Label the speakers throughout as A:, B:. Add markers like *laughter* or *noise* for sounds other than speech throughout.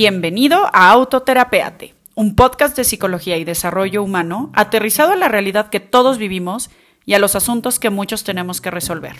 A: Bienvenido a Autoterapeate, un podcast de psicología y desarrollo humano aterrizado a la realidad que todos vivimos y a los asuntos que muchos tenemos que resolver.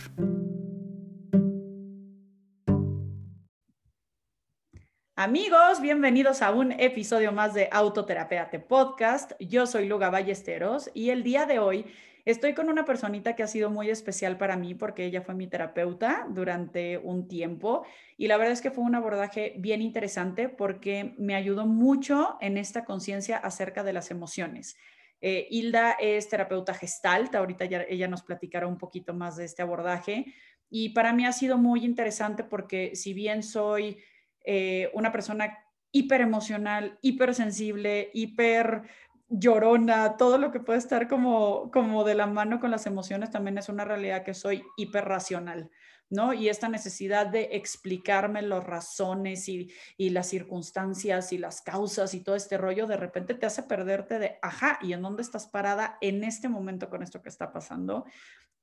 A: Amigos, bienvenidos a un episodio más de Autoterapeate Podcast. Yo soy Luga Ballesteros y el día de hoy Estoy con una personita que ha sido muy especial para mí porque ella fue mi terapeuta durante un tiempo y la verdad es que fue un abordaje bien interesante porque me ayudó mucho en esta conciencia acerca de las emociones. Eh, Hilda es terapeuta gestalt, ahorita ya, ella nos platicará un poquito más de este abordaje y para mí ha sido muy interesante porque si bien soy eh, una persona hiper emocional, hipersensible, hiper llorona, todo lo que puede estar como, como de la mano con las emociones, también es una realidad que soy hiperracional, ¿no? Y esta necesidad de explicarme las razones y, y, las circunstancias y las causas y todo este rollo, de repente te hace perderte de, ajá, ¿y en dónde estás parada en este momento con esto que está pasando?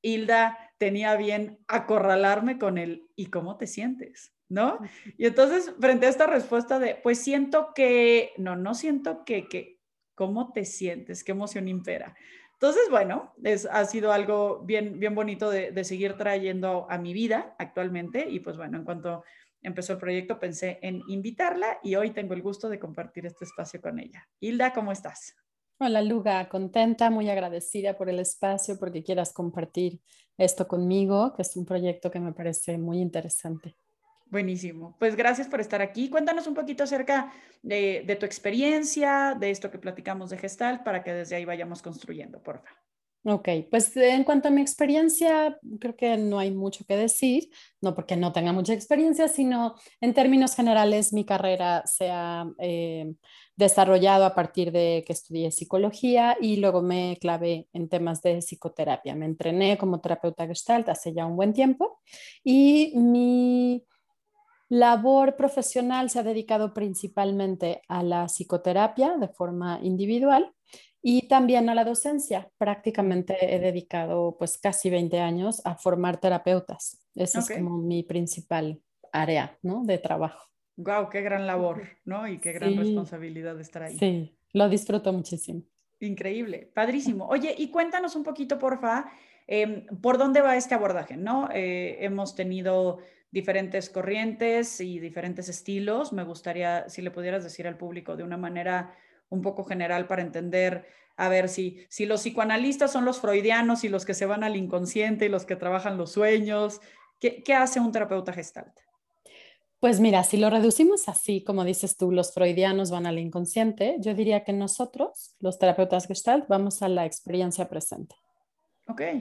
A: Hilda tenía bien acorralarme con el, ¿y cómo te sientes? ¿No? Y entonces, frente a esta respuesta de, pues siento que, no, no siento que, que, ¿Cómo te sientes? ¿Qué emoción impera? Entonces, bueno, es, ha sido algo bien, bien bonito de, seguir trayendo a mi vida actualmente. Y pues bueno, en cuanto empezó el proyecto pensé en invitarla y hoy tengo el gusto de compartir este espacio con ella. Hilda, ¿cómo estás?
B: Hola Luga, contenta, muy agradecida por el espacio, porque quieras compartir esto conmigo, que es un proyecto que me parece muy interesante.
A: Buenísimo. Pues gracias por estar aquí. Cuéntanos un poquito acerca de, tu experiencia, de esto que platicamos de Gestalt, para que desde ahí vayamos construyendo, por favor.
B: Ok, pues en cuanto a mi experiencia, creo que no hay mucho que decir, no porque no tenga mucha experiencia, sino en términos generales mi carrera se ha eh, desarrollado a partir de que estudié psicología y luego me clavé en temas de psicoterapia. Me entrené como terapeuta gestalt hace ya un buen tiempo y mi labor profesional se ha dedicado principalmente a la psicoterapia de forma individual y también a la docencia. Prácticamente he dedicado pues casi 20 años a formar terapeutas. Esa es como mi principal área ¿no? de trabajo.
A: Wow, qué gran labor, ¿no? Y qué gran responsabilidad estar ahí.
B: Sí, lo disfruto muchísimo.
A: Increíble, padrísimo. Oye, y cuéntanos un poquito, porfa, eh, por dónde va este abordaje, ¿no? Eh, hemos tenido diferentes corrientes y diferentes estilos. Me gustaría, si le pudieras decir al público de una manera un poco general para entender, a ver si, si los psicoanalistas son los freudianos y los que se van al inconsciente y los que trabajan los sueños. ¿Qué, qué hace un terapeuta gestalt?
B: Pues mira, si lo reducimos así, como dices tú, los freudianos van al inconsciente, yo diría que nosotros, los terapeutas gestalt, vamos a la experiencia presente.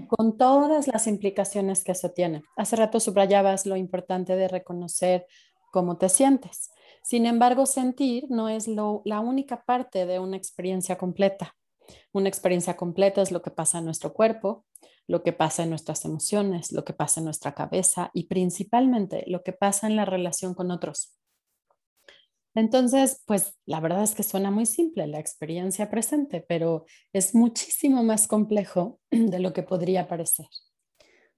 B: Con todas las implicaciones que eso tiene. Hace rato subrayabas lo importante de reconocer cómo te sientes. Sin embargo, sentir no es la única parte de una experiencia completa. Una experiencia completa es lo que pasa en nuestro cuerpo, lo que pasa en nuestras emociones, lo que pasa en nuestra cabeza y principalmente lo que pasa en la relación con otros. Entonces, pues la verdad es que suena muy simple la experiencia presente, pero es muchísimo más complejo *clears throat* de lo que podría parecer.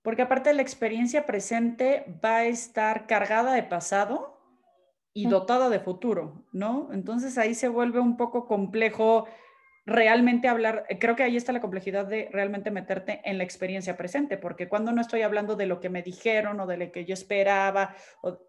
A: Porque aparte la experiencia presente va a estar cargada de pasado y dotada de futuro, ¿no? Entonces ahí se vuelve un poco complejo realmente hablar, creo que ahí está la complejidad de realmente meterte en la experiencia presente, porque cuando no estoy hablando de lo que me dijeron o de lo que yo esperaba,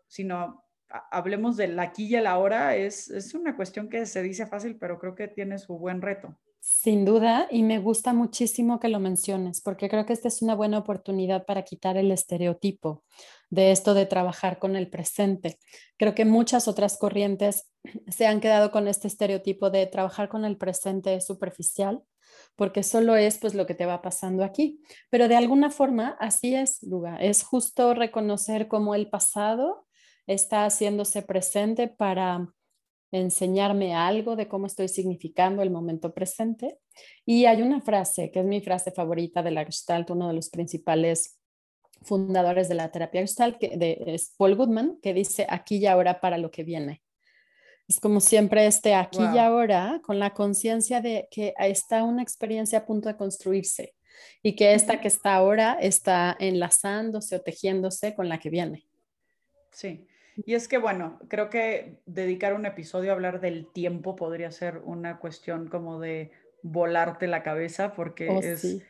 A: sino hablemos del aquí y el ahora, es, es una cuestión que se dice fácil, pero creo que tiene su buen reto.
B: Sin duda, y me gusta muchísimo que lo menciones, porque creo que esta es una buena oportunidad para quitar el estereotipo de esto de trabajar con el presente. Creo que muchas otras corrientes *clears throat* se han quedado con este estereotipo de trabajar con el presente superficial, porque solo es pues lo que te va pasando aquí. Pero de alguna forma así es, Luga, es justo reconocer cómo el pasado está haciéndose presente para enseñarme algo de cómo estoy significando el momento presente. Y hay una frase que es mi frase favorita de la Gestalt, uno de los principales fundadores de la terapia Gestalt, que de, es Paul Goodman, que dice aquí y ahora para lo que viene. Es como siempre este aquí y ahora con la conciencia de que está una experiencia a punto de construirse y que esta que está ahora está enlazándose o tejiéndose con la que viene.
A: Sí, Y es que, bueno, creo que dedicar un episodio a hablar del tiempo podría ser una cuestión como de volarte la cabeza porque
B: Oh,
A: es
B: sí,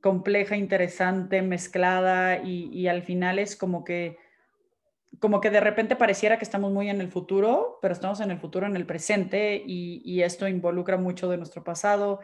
A: compleja, interesante, mezclada y, y al final es como que como que de repente pareciera que estamos muy en el futuro, pero estamos en el futuro, en el presente, y, y esto involucra mucho de nuestro pasado.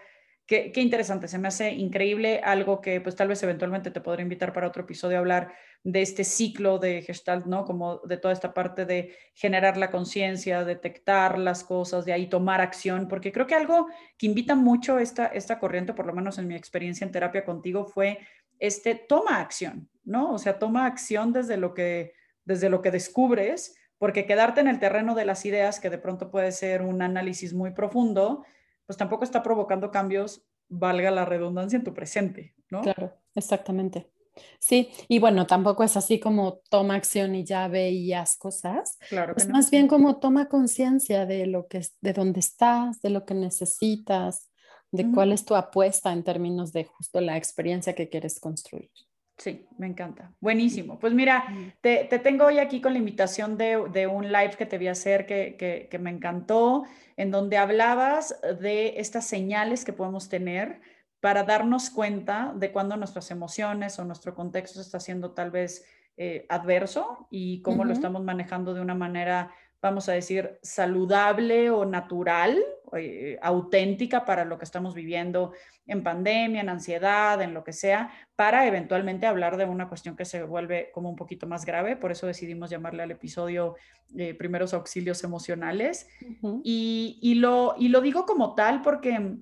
A: Qué, interesante, se me hace increíble algo que pues tal vez eventualmente te podré invitar para otro episodio a hablar de este ciclo de Gestalt, ¿no? Como de toda esta parte de generar la conciencia, detectar las cosas, de ahí tomar acción, porque creo que algo que invita mucho esta, esta corriente, por lo menos en mi experiencia en terapia contigo, fue este toma acción, ¿no? O sea, toma acción desde lo que desde lo que descubres, porque quedarte en el terreno de las ideas, que de pronto puede ser un análisis muy profundo, pues tampoco está provocando cambios, valga la redundancia, en tu presente, ¿no?
B: Claro, exactamente. Sí, y bueno, tampoco es así como toma acción y ya ve y haz cosas.
A: Claro
B: es
A: no.
B: más bien como toma conciencia de lo que de dónde estás, de lo que necesitas, de uh -huh. cuál es tu apuesta en términos de justo la experiencia que quieres construir.
A: Sí, me encanta. Buenísimo. Pues mira, te, te tengo hoy aquí con la invitación de, de, un live que te vi hacer que, que, que me encantó, en donde hablabas de estas señales que podemos tener para darnos cuenta de cuando nuestras emociones o nuestro contexto está siendo tal vez eh, adverso y cómo uh -huh. lo estamos manejando de una manera, vamos a decir, saludable o natural, eh, auténtica para lo que estamos viviendo en pandemia, en ansiedad, en lo que sea, para eventualmente hablar de una cuestión que se vuelve como un poquito más grave. Por eso decidimos llamarle al episodio eh, Primeros Auxilios Emocionales. Uh -huh. y, y, lo, y lo digo como tal porque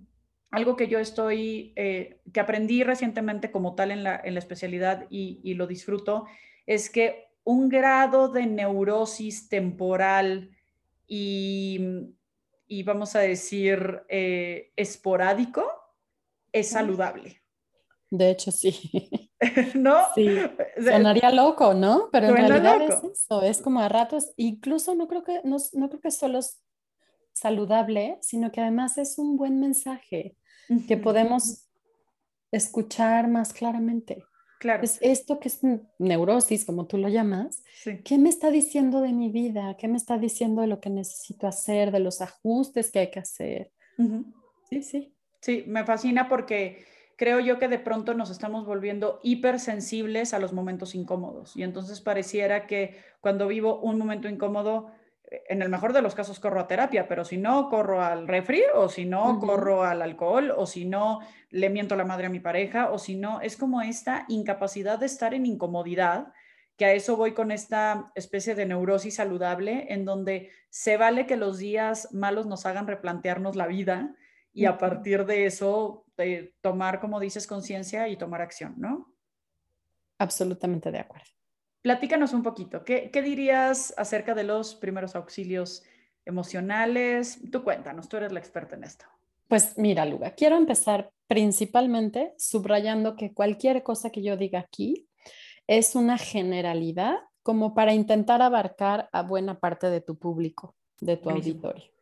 A: algo que yo estoy, eh, que aprendí recientemente como tal en la, en la especialidad y, y, lo disfruto, es que un grado de neurosis temporal y, y vamos a decir, eh, esporádico es saludable.
B: De hecho, sí. *laughs*
A: ¿No?
B: Sí. Sonaría loco, ¿no? Pero en realidad loco. es eso, es como a ratos, incluso no creo que, no, no creo que solo es saludable, sino que además es un buen mensaje que podemos escuchar más claramente.
A: Claro.
B: Es esto que es neurosis, como tú lo llamas,
A: sí.
B: ¿qué me está diciendo de mi vida? ¿Qué me está diciendo de lo que necesito hacer, de los ajustes que hay que hacer?
A: Uh -huh.
B: Sí, sí.
A: Sí, me fascina porque creo yo que de pronto nos estamos volviendo hipersensibles a los momentos incómodos. Y entonces pareciera que cuando vivo un momento incómodo, en el mejor de los casos corro a terapia, pero si no, corro al refri, o si no, uh -huh. corro al alcohol, o si no, le miento la madre a mi pareja, o si no, es como esta incapacidad de estar en incomodidad, que a eso voy con esta especie de neurosis saludable, en donde se vale que los días malos nos hagan replantearnos la vida y a partir de eso de tomar, como dices, conciencia y tomar acción, ¿no?
B: Absolutamente de acuerdo.
A: Platícanos un poquito, ¿qué, ¿qué, dirías acerca de los primeros auxilios emocionales? Tú cuéntanos, tú eres la experta en esto.
B: Pues mira, Luga, quiero empezar principalmente subrayando que cualquier cosa que yo diga aquí es una generalidad como para intentar abarcar a buena parte de tu público, de tu
A: Buenísimo.
B: auditorio.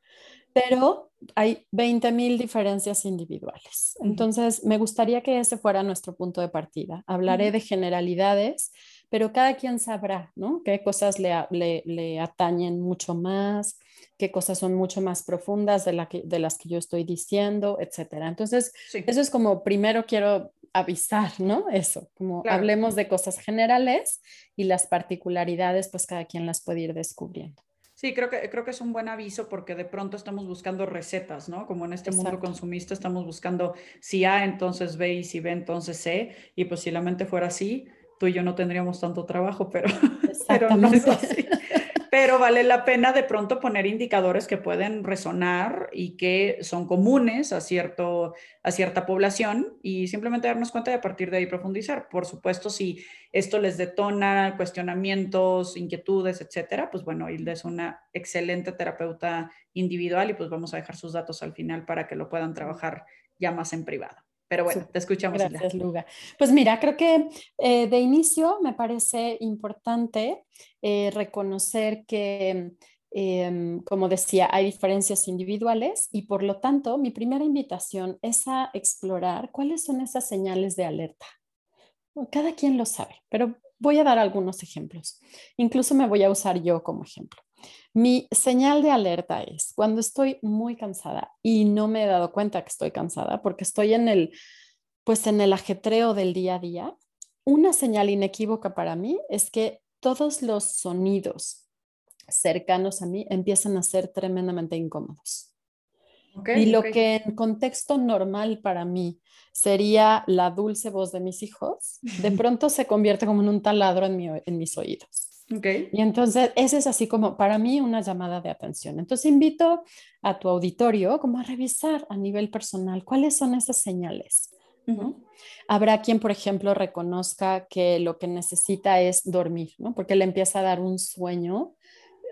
B: Pero hay 20 mil diferencias individuales. Entonces, me gustaría que ese fuera nuestro punto de partida. Hablaré de generalidades, pero cada quien sabrá, ¿no? Qué cosas le, a- le- le atañen mucho más, qué cosas son mucho más profundas de, la que- de las que yo estoy diciendo, etcétera. Entonces,
A: Sí.
B: eso es como primero quiero avisar, ¿no? Eso, como
A: Claro.
B: hablemos de cosas generales y las particularidades, pues cada quien las puede ir descubriendo.
A: Sí, creo que, creo que es un buen aviso porque de pronto estamos buscando recetas, ¿no? Como en este mundo consumista estamos buscando si A, entonces B y si B, entonces C. Y pues si la mente fuera así, tú y yo no tendríamos tanto trabajo, pero, *laughs* pero no es así. Pero vale la pena de pronto poner indicadores que pueden resonar y que son comunes a, cierto, a cierta población y simplemente darnos cuenta y a partir de ahí profundizar. Por supuesto, si esto les detona cuestionamientos, inquietudes, etcétera, pues bueno, Hilda es una excelente terapeuta individual y pues vamos a dejar sus datos al final para que lo puedan trabajar ya más en privado. Pero bueno, te escuchamos.
B: Gracias, Luga. Pues mira, creo que eh, de inicio me parece importante eh, reconocer que, eh, como decía, hay diferencias individuales y por lo tanto mi primera invitación es a explorar cuáles son esas señales de alerta. Cada quien lo sabe, pero voy a dar algunos ejemplos. Incluso me voy a usar yo como ejemplo. Mi señal de alerta es cuando estoy muy cansada y no me he dado cuenta que estoy cansada porque estoy en el, pues en el ajetreo del día a día. Una señal inequívoca para mí es que todos los sonidos cercanos a mí empiezan a ser tremendamente incómodos. y lo que en contexto normal para mí sería la dulce voz de mis hijos, de *laughs* pronto se convierte como en un taladro en, en mis oídos.
A: Okay.
B: Y entonces, ese es así como para mí una llamada de atención. Entonces, invito a tu auditorio como a revisar a nivel personal cuáles son esas señales. Habrá quien, por ejemplo, reconozca que lo que necesita es dormir, ¿no? Porque le empieza a dar un sueño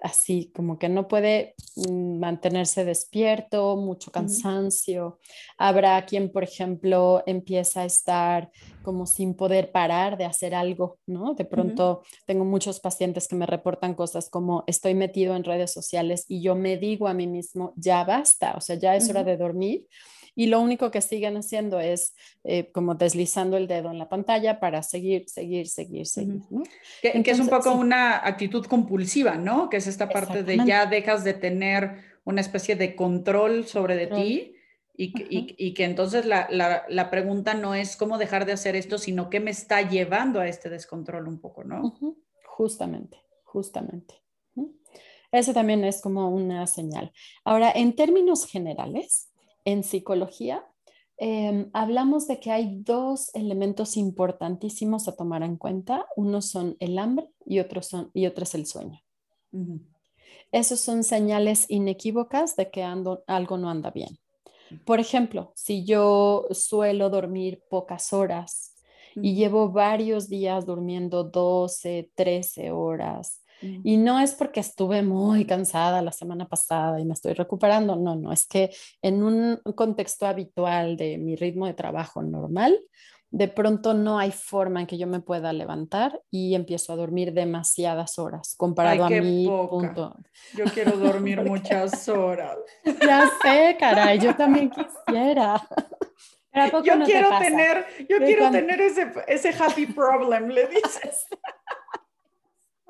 B: así, como que no puede mm, mantenerse despierto, mucho cansancio. Habrá quien, por ejemplo, empieza a estar como sin poder parar de hacer algo, ¿no? De pronto tengo muchos pacientes que me reportan cosas como estoy metido en redes sociales y yo me digo a mí mismo, ya basta, o sea, ya es hora de dormir y lo único que siguen haciendo es eh, como deslizando el dedo en la pantalla para seguir, seguir, seguir, seguir.
A: Que, es un poco una actitud compulsiva, ¿no? Que es esta parte de ya dejas de tener una especie de control sobre de ti. Y que, y, que, entonces la, la, la, pregunta no es cómo dejar de hacer esto, sino qué me está llevando a este descontrol un poco, ¿no?
B: Justamente, justamente. Eso también es como una señal. Ahora, en términos generales, en psicología, em, hablamos de que hay dos elementos importantísimos a tomar en cuenta. Uno son el hambre y otro, son, y otro es el sueño. Esos son señales inequívocas de que algo no anda bien. Por ejemplo, si yo suelo dormir pocas horas y llevo varios días durmiendo 12, 13 horas. Y no es porque estuve muy cansada la semana pasada y me estoy recuperando, no, no, es que en un contexto habitual de mi ritmo de trabajo normal, de pronto no hay forma en que yo me pueda levantar y empiezo a dormir demasiadas horas comparado a mi punto.
A: Yo quiero dormir *laughs* muchas horas.
B: Ya sé, caray, yo también *laughs* quisiera.
A: yo quiero tener, yo quiero tener ese, ese happy problem, le *laughs* dices.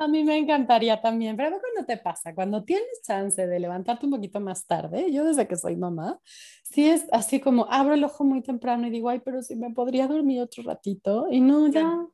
B: A mí me encantaría también, pero ¿cuándo te pasa? Cuando tienes chance de levantarte un poquito más tarde, yo desde que soy mamá, sí es así como abro el ojo muy temprano y digo, ay, pero si me podría dormir otro ratito y no, ya.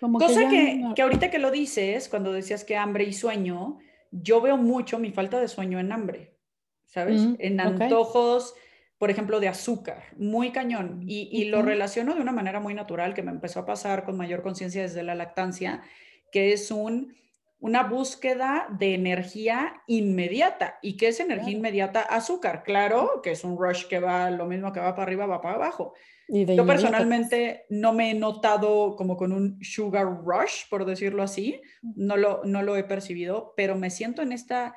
A: Como Cosa que, que, ahorita que lo dices, cuando decías que hambre y sueño, yo veo mucho mi falta de sueño en hambre, ¿sabes? Mm, en antojos, por ejemplo, de azúcar, muy cañón. Y, y lo relaciono de una manera muy natural que me empezó a pasar con mayor conciencia desde la lactancia, que es un una búsqueda de energía inmediata. ¿Y qué es energía inmediata? Azúcar, claro, que es un rush que va, lo mismo que va para arriba, va para abajo. Yo personalmente no me he notado como con un sugar rush, por decirlo así, no lo, no lo he percibido, pero me siento en, esta,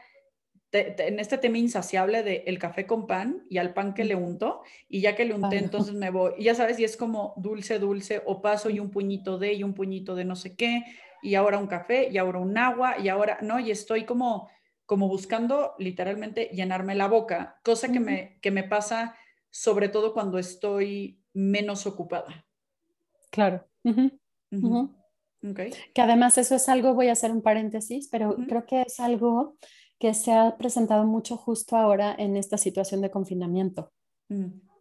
A: en este tema insaciable de el café con pan y al pan que le unto, y ya que le unté, entonces me voy, y ya sabes, y es como dulce, dulce, o paso y un puñito de, y un puñito de no sé qué, y ahora un café y ahora un agua y ahora, ¿no? Y estoy como, como buscando literalmente llenarme la boca, cosa que, me, que me pasa sobre todo cuando estoy menos ocupada.
B: Claro. Que además eso es algo, voy a hacer un paréntesis, pero creo que es algo que se ha presentado mucho justo ahora en esta situación de confinamiento.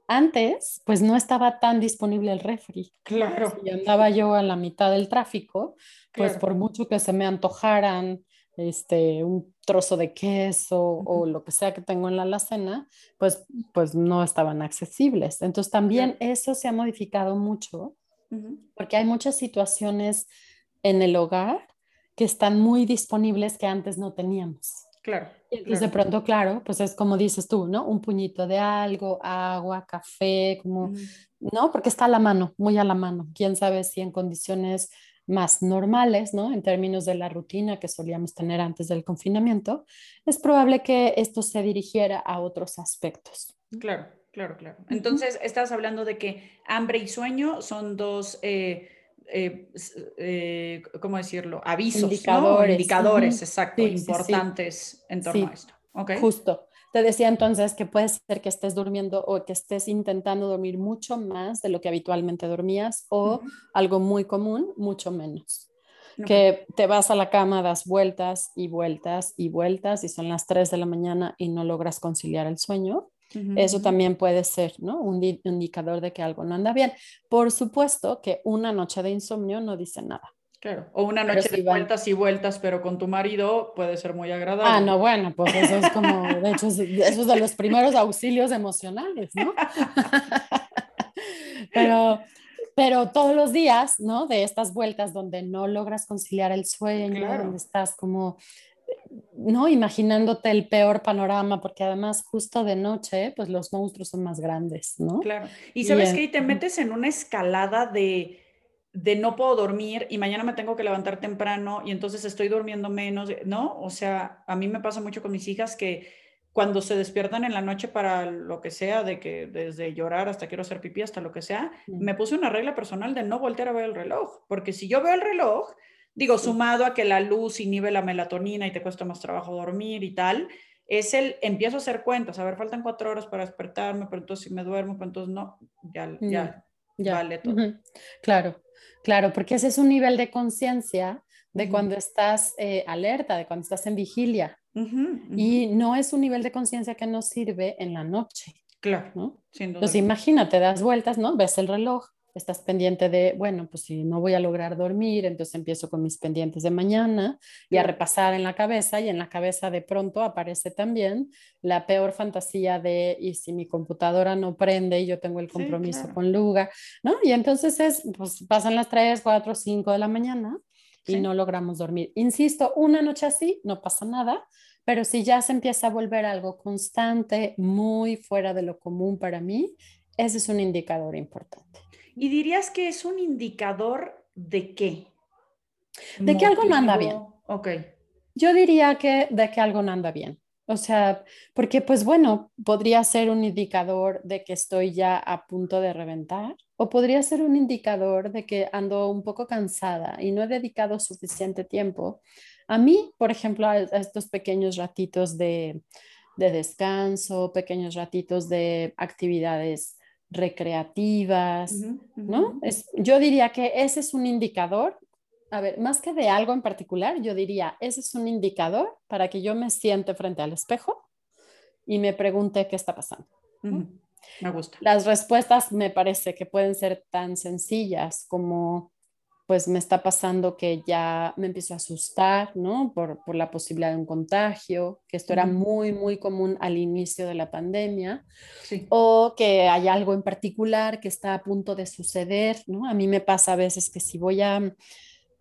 B: Antes, pues no estaba tan disponible el refri.
A: Claro.
B: Y andaba yo a la mitad del tráfico, pues por mucho que se me antojaran este, un trozo de queso o lo que sea que tengo en la alacena, pues, pues no estaban accesibles. Entonces también eso se ha modificado mucho porque hay muchas situaciones en el hogar que están muy disponibles que antes no teníamos.
A: Claro.
B: Y entonces de pronto, claro, pues es como dices tú, ¿no? Un puñito de algo, agua, café, como, ¿no? Porque está a la mano, muy a la mano. Quién sabe si en condiciones más normales, ¿no? En términos de la rutina que solíamos tener antes del confinamiento, es probable que esto se dirigiera a otros aspectos.
A: Claro, claro, claro. Entonces, estás hablando de que hambre y sueño son dos... Eh, eh, eh, ¿cómo decirlo? Avisos, indicadores, indicadores exacto, importantes en torno a esto. Okay.
B: Justo. Te decía entonces que puede ser que estés durmiendo o que estés intentando dormir mucho más de lo que habitualmente dormías o algo muy común, mucho menos. que te vas a la cama, das vueltas y vueltas y vueltas y son las 3 de la mañana y no logras conciliar el sueño. Eso también puede ser ¿no? un indicador de que algo no anda bien. Por supuesto que una noche de insomnio no dice nada.
A: Claro, o una noche de vueltas y vueltas, pero con tu marido puede ser muy agradable.
B: Ah, no, bueno, pues eso es como, de hecho, eso es de los primeros auxilios emocionales, ¿no? *laughs* pero, pero todos los días, ¿no? De estas vueltas donde no logras conciliar el sueño, donde estás como, ¿no? Imaginándote el peor panorama, porque además justo de noche, pues los monstruos son más grandes, ¿no?
A: Claro. Y sabes que te metes en una escalada de, de no puedo dormir y mañana me tengo que levantar temprano y entonces estoy durmiendo menos, ¿no? O sea, a mí me pasa mucho con mis hijas que cuando se despiertan en la noche para lo que sea, de que desde llorar hasta quiero hacer pipí, hasta lo que sea, me puse una regla personal de no voltear a ver el reloj, porque si yo veo el reloj, digo, sumado a que la luz inhibe la melatonina y te cuesta más trabajo dormir y tal, es el, empiezo a hacer cuentas, a ver, faltan cuatro horas para despertarme, pero entonces si me duermo, pues entonces no, ya, ya, ya. vale todo.
B: Claro, claro, porque ese es un nivel de conciencia de cuando estás eh, alerta, de cuando estás en vigilia. Y no es un nivel de conciencia que nos sirve en la noche.
A: Claro.
B: ¿no? Entonces imagínate, das vueltas, ¿no? Ves el reloj, estás pendiente de, bueno, pues si no voy a lograr dormir, entonces empiezo con mis pendientes de mañana y a repasar en la cabeza y en la cabeza de pronto aparece también la peor fantasía de, y si mi computadora no prende y yo tengo el compromiso con Luga, ¿no? Y entonces es, pues pasan las 3, 4, 5 de la mañana y no logramos dormir. Insisto, una noche así no pasa nada, pero si ya se empieza a volver algo constante, muy fuera de lo común para mí, ese es un indicador importante.
A: ¿Y dirías que es un indicador de qué?
B: De que algo no anda bien.
A: Ok.
B: Yo diría que de que algo no anda bien. O sea, porque pues bueno, podría ser un indicador de que estoy ya a punto de reventar o podría ser un indicador de que ando un poco cansada y no he dedicado suficiente tiempo. A mí, por ejemplo, a, estos pequeños ratitos de, descanso, pequeños ratitos de actividades recreativas, ¿no? Es, yo diría que ese es un indicador a ver, más que de algo en particular, yo diría, ese es un indicador para que yo me siente frente al espejo y me pregunte qué está pasando.
A: Me gusta.
B: Las respuestas me parece que pueden ser tan sencillas como, pues me está pasando que ya me empiezo a asustar, ¿no? Por, la posibilidad de un contagio, que esto era muy, muy común al inicio de la pandemia, o que hay algo en particular que está a punto de suceder, ¿no? A mí me pasa a veces que si voy a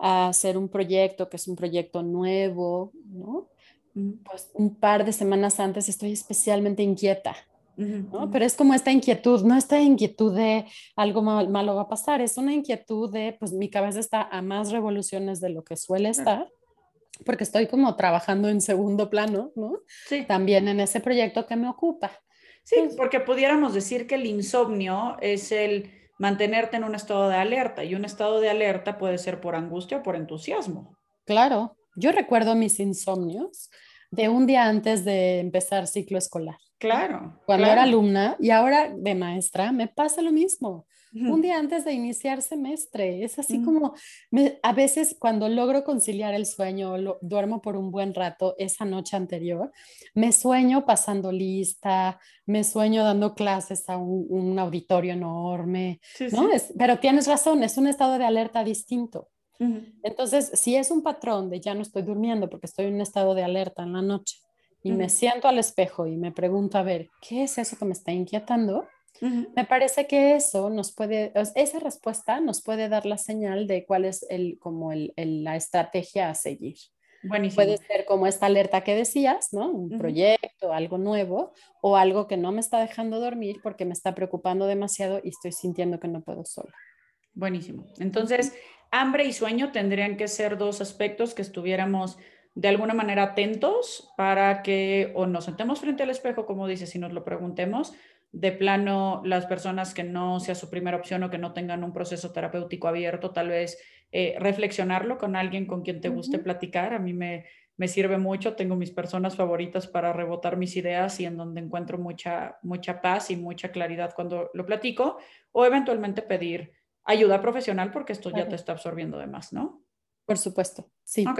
B: a hacer un proyecto que es un proyecto nuevo, ¿no? Pues un par de semanas antes estoy especialmente inquieta, ¿no? Pero es como esta inquietud, no esta inquietud de algo malo va a pasar, es una inquietud de, pues mi cabeza está a más revoluciones de lo que suele estar, porque estoy como trabajando en segundo plano, ¿no? Sí. También en ese proyecto que me ocupa.
A: Sí, porque pudiéramos decir que el insomnio es el mantenerte en un estado de alerta y un estado de alerta puede ser por angustia o por entusiasmo.
B: Claro, yo recuerdo mis insomnios de un día antes de empezar ciclo escolar.
A: Claro.
B: Cuando era alumna y ahora de maestra, me pasa lo mismo un día antes de iniciar semestre. Es así mm. como a veces cuando logro conciliar el sueño, lo, duermo por un buen rato esa noche anterior, me sueño pasando lista, me sueño dando clases a un, auditorio enorme, ¿no? pero tienes razón, es un estado de alerta distinto. Entonces, si es un patrón de ya no estoy durmiendo porque estoy en un estado de alerta en la noche y me siento al espejo y me pregunto, a ver, ¿qué es eso que me está inquietando? Me parece que eso nos puede, esa respuesta nos puede dar la señal de cuál es el, como el, la estrategia a seguir. Puede ser como esta alerta que decías, ¿no? Un proyecto, algo nuevo, o algo que no me está dejando dormir porque me está preocupando demasiado y estoy sintiendo que no puedo sola.
A: Buenísimo. Entonces, hambre y sueño tendrían que ser dos aspectos que estuviéramos de alguna manera atentos para que o nos sentemos frente al espejo, como dices, y nos lo preguntemos, de plano las personas que no sea su primera opción o que no tengan un proceso terapéutico abierto, tal vez eh, reflexionarlo con alguien con quien te guste platicar. A mí me, me sirve mucho, tengo mis personas favoritas para rebotar mis ideas y en donde encuentro mucha, mucha paz y mucha claridad cuando lo platico, o eventualmente pedir ayuda profesional porque esto ya te está absorbiendo de más, ¿no?
B: Por supuesto, sí.
A: Ok.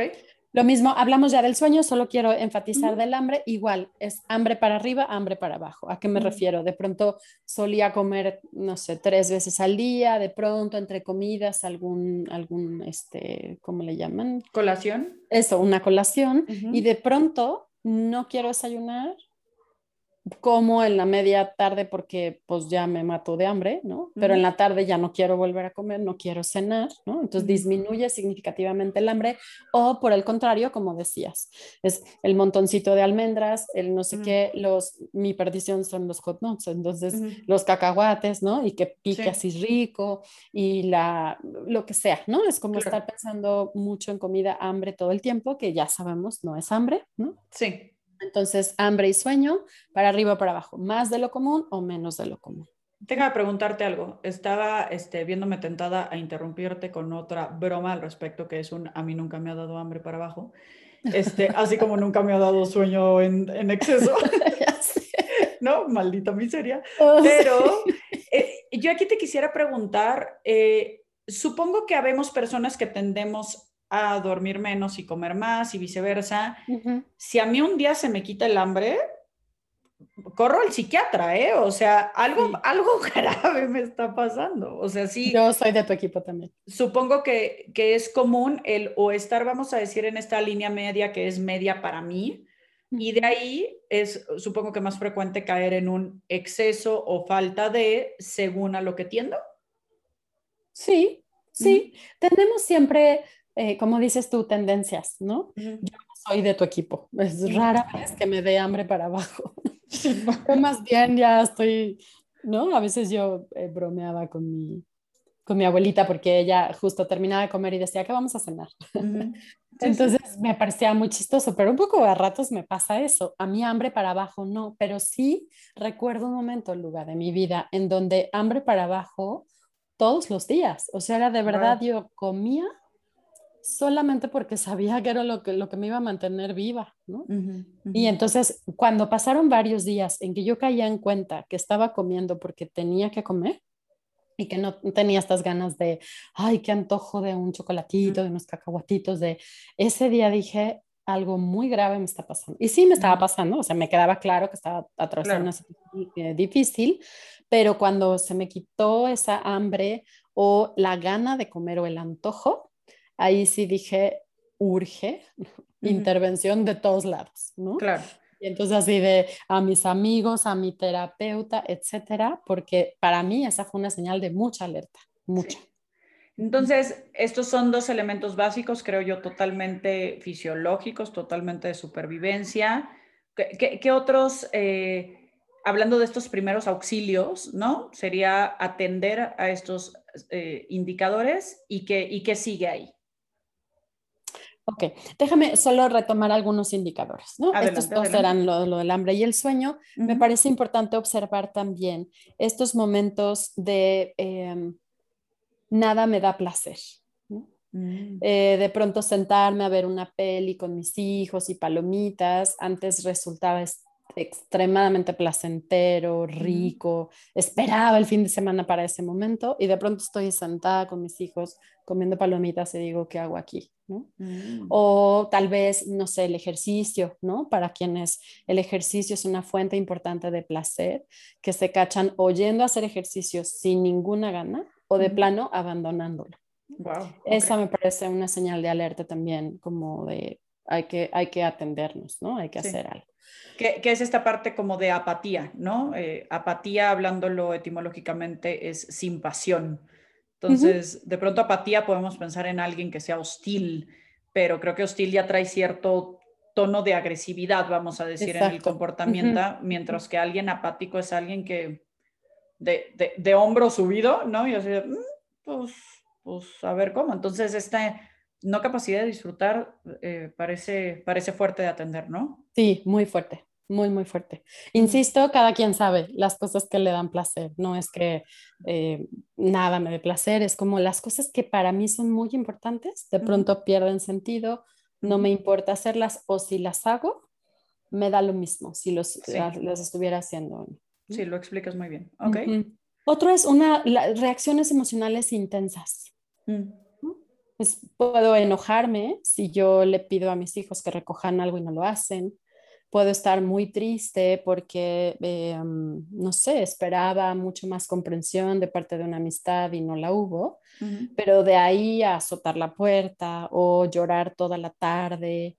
B: Lo mismo, hablamos ya del sueño, solo quiero enfatizar del hambre, igual, es hambre para arriba, hambre para abajo. ¿A qué me refiero? De pronto solía comer, no sé, tres veces al día, de pronto entre comidas, algún, algún, este, ¿cómo le llaman?
A: Colación.
B: Eso, una colación, y de pronto no quiero desayunar, como en la media tarde porque pues ya me mato de hambre, ¿no? Pero en la tarde ya no quiero volver a comer, no quiero cenar, ¿no? Entonces disminuye significativamente el hambre o por el contrario, como decías, es el montoncito de almendras, el no sé qué, los, mi perdición son los hot nuts, entonces los cacahuates, ¿no? Y que pique así rico y la, lo que sea, ¿no? Es como estar pensando mucho en comida, hambre todo el tiempo, que ya sabemos no es hambre, ¿no?
A: Sí.
B: Entonces, hambre y sueño, para arriba o para abajo, más de lo común o menos de lo común.
A: Tengo que preguntarte algo. Estaba este, viéndome tentada a interrumpirte con otra broma al respecto, que es un a mí nunca me ha dado hambre para abajo, este, *laughs* así como nunca me ha dado sueño en, en exceso. *laughs* *laughs* no, maldita miseria. Oh, Pero eh, yo aquí te quisiera preguntar, eh, supongo que habemos personas que tendemos a dormir menos y comer más y viceversa. Si a mí un día se me quita el hambre, corro al psiquiatra, ¿eh? O sea, algo, algo *laughs* grave me está pasando. O sea, sí.
B: Yo soy de tu equipo también.
A: Supongo que, que es común el o estar, vamos a decir, en esta línea media que es media para mí. Y de ahí es, supongo que más frecuente caer en un exceso o falta de según a lo que tiendo.
B: Sí, sí. Tenemos siempre eh, como dices tú, tendencias, ¿no? Yo soy de tu equipo. Es rara vez que me dé hambre para abajo. *laughs* más bien ya estoy, ¿no? A veces yo eh, bromeaba con mi, con mi abuelita porque ella justo terminaba de comer y decía que vamos a cenar. *laughs* Entonces me parecía muy chistoso, pero un poco a ratos me pasa eso. A mí hambre para abajo no, pero sí recuerdo un momento, lugar de mi vida en donde hambre para abajo todos los días. O sea, era de verdad, yo comía solamente porque sabía que era lo que, lo que me iba a mantener viva, ¿no? Y entonces, cuando pasaron varios días en que yo caía en cuenta que estaba comiendo porque tenía que comer y que no tenía estas ganas de, ay, qué antojo de un chocolatito, de unos cacahuatitos, de ese día dije, algo muy grave me está pasando. Y sí me estaba pasando, o sea, me quedaba claro que estaba atravesando una situación eh, difícil, pero cuando se me quitó esa hambre o la gana de comer o el antojo, ahí sí dije, urge intervención de todos lados, ¿no?
A: Claro.
B: Y entonces así de a mis amigos, a mi terapeuta, etcétera, porque para mí esa fue una señal de mucha alerta, mucha.
A: Entonces, estos son dos elementos básicos, creo yo, totalmente fisiológicos, totalmente de supervivencia. ¿Qué, otros, eh, hablando de estos primeros auxilios, ¿no? Sería atender a estos eh, indicadores y qué, y qué sigue ahí.
B: Ok, déjame solo retomar algunos indicadores, ¿no? Estos dos eran lo, del hambre y el sueño. Me parece importante observar también estos momentos de em, nada me da placer. Mm. Eh, de pronto sentarme a ver una peli con mis hijos y palomitas, antes resultaba extremadamente placentero, rico, esperaba el fin de semana para ese momento y de pronto estoy sentada con mis hijos comiendo palomitas y digo, ¿qué hago aquí? Mm. O tal vez, no sé, el ejercicio, ¿no? Para quienes el ejercicio es una fuente importante de placer, que se cachan oyendo hacer ejercicio sin ninguna gana o de plano abandonándolo. Esa me parece una señal de alerta también, como de hay que, hay que atendernos, ¿no? Hay que hacer algo.
A: ¿Qué es esta parte como de apatía, ¿no? Eh, apatía, hablándolo etimológicamente, es sin pasión. Entonces, de pronto apatía podemos pensar en alguien que sea hostil, pero creo que hostil ya trae cierto tono de agresividad, vamos a decir, en el comportamiento, mientras que alguien apático es alguien que de, de, hombro subido, ¿no? Y así, mm, pues, pues a ver cómo. Entonces, esta no capacidad de disfrutar eh, parece, parece fuerte de atender, ¿no?
B: Sí, muy fuerte muy, muy fuerte. Insisto, cada quien sabe las cosas que le dan placer, no es que eh, nada me dé placer, es como las cosas que para mí son muy importantes, de pronto pierden sentido, no me importa hacerlas o si las hago, me da lo mismo si los, las, estuviera haciendo.
A: Sí, lo explicas muy bien. Ok.
B: Otro es una, reacciones emocionales intensas. Mm. Pues puedo enojarme si yo le pido a mis hijos que recojan algo y no lo hacen. Puedo estar muy triste porque, eh, no sé, esperaba mucho más comprensión de parte de una amistad y no la hubo. Pero de ahí a azotar la puerta o llorar toda la tarde.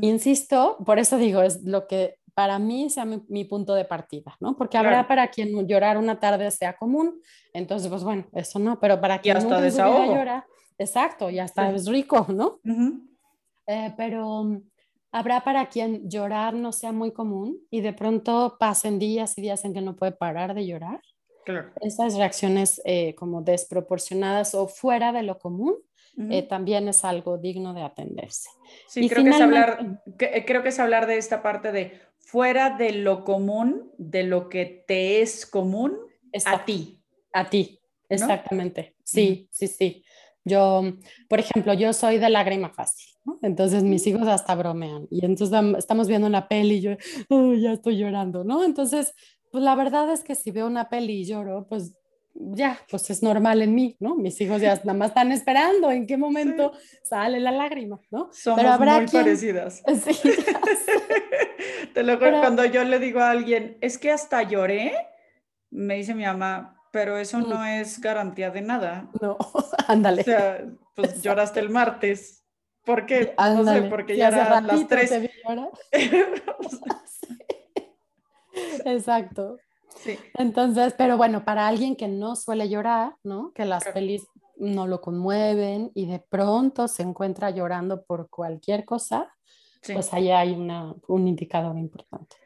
B: Insisto, por eso digo, es lo que para mí sea mi, punto de partida, ¿no? Porque habrá para quien llorar una tarde sea común, entonces, pues bueno, eso no, pero para quien
A: nunca
B: llora, Exacto, ya está, es rico, ¿no? Eh, pero mm, habrá para quien llorar no sea muy común y de pronto pasen días y días en que no puede parar de llorar. Claro. Esas reacciones eh, como desproporcionadas o fuera de lo común eh, también es algo digno de atenderse.
A: Sí, creo, que es hablar, creo que es hablar de esta parte de fuera de lo común, de lo que te es común a ti.
B: A ti, exactamente. Sí, sí, sí. Yo, por ejemplo, yo soy de lágrima fácil, ¿no? entonces mis hijos hasta bromean y entonces estamos viendo una peli y yo ya estoy llorando, ¿no? Entonces, pues la verdad es que si veo una peli y lloro, pues ya, pues es normal en mí, ¿no? Mis hijos ya nada más están esperando en qué momento sale la lágrima, ¿no?
A: Somos Pero habrá muy parecidas. *laughs* Sí, *laughs* Te lo Pero... cuando yo le digo a alguien, es que hasta lloré, me dice mi mamá, pero eso no es garantía de nada.
B: No, *laughs* ándale.
A: O sea, pues lloraste el martes. ¿Por qué? No sé, porque ya eran las tres. *laughs* *laughs*
B: Exacto. Sí. Entonces, pero bueno, para alguien que no suele llorar, ¿no? Que las pelis no lo conmueven y de pronto se encuentra llorando por cualquier cosa, pues ahí hay una, un indicador importante.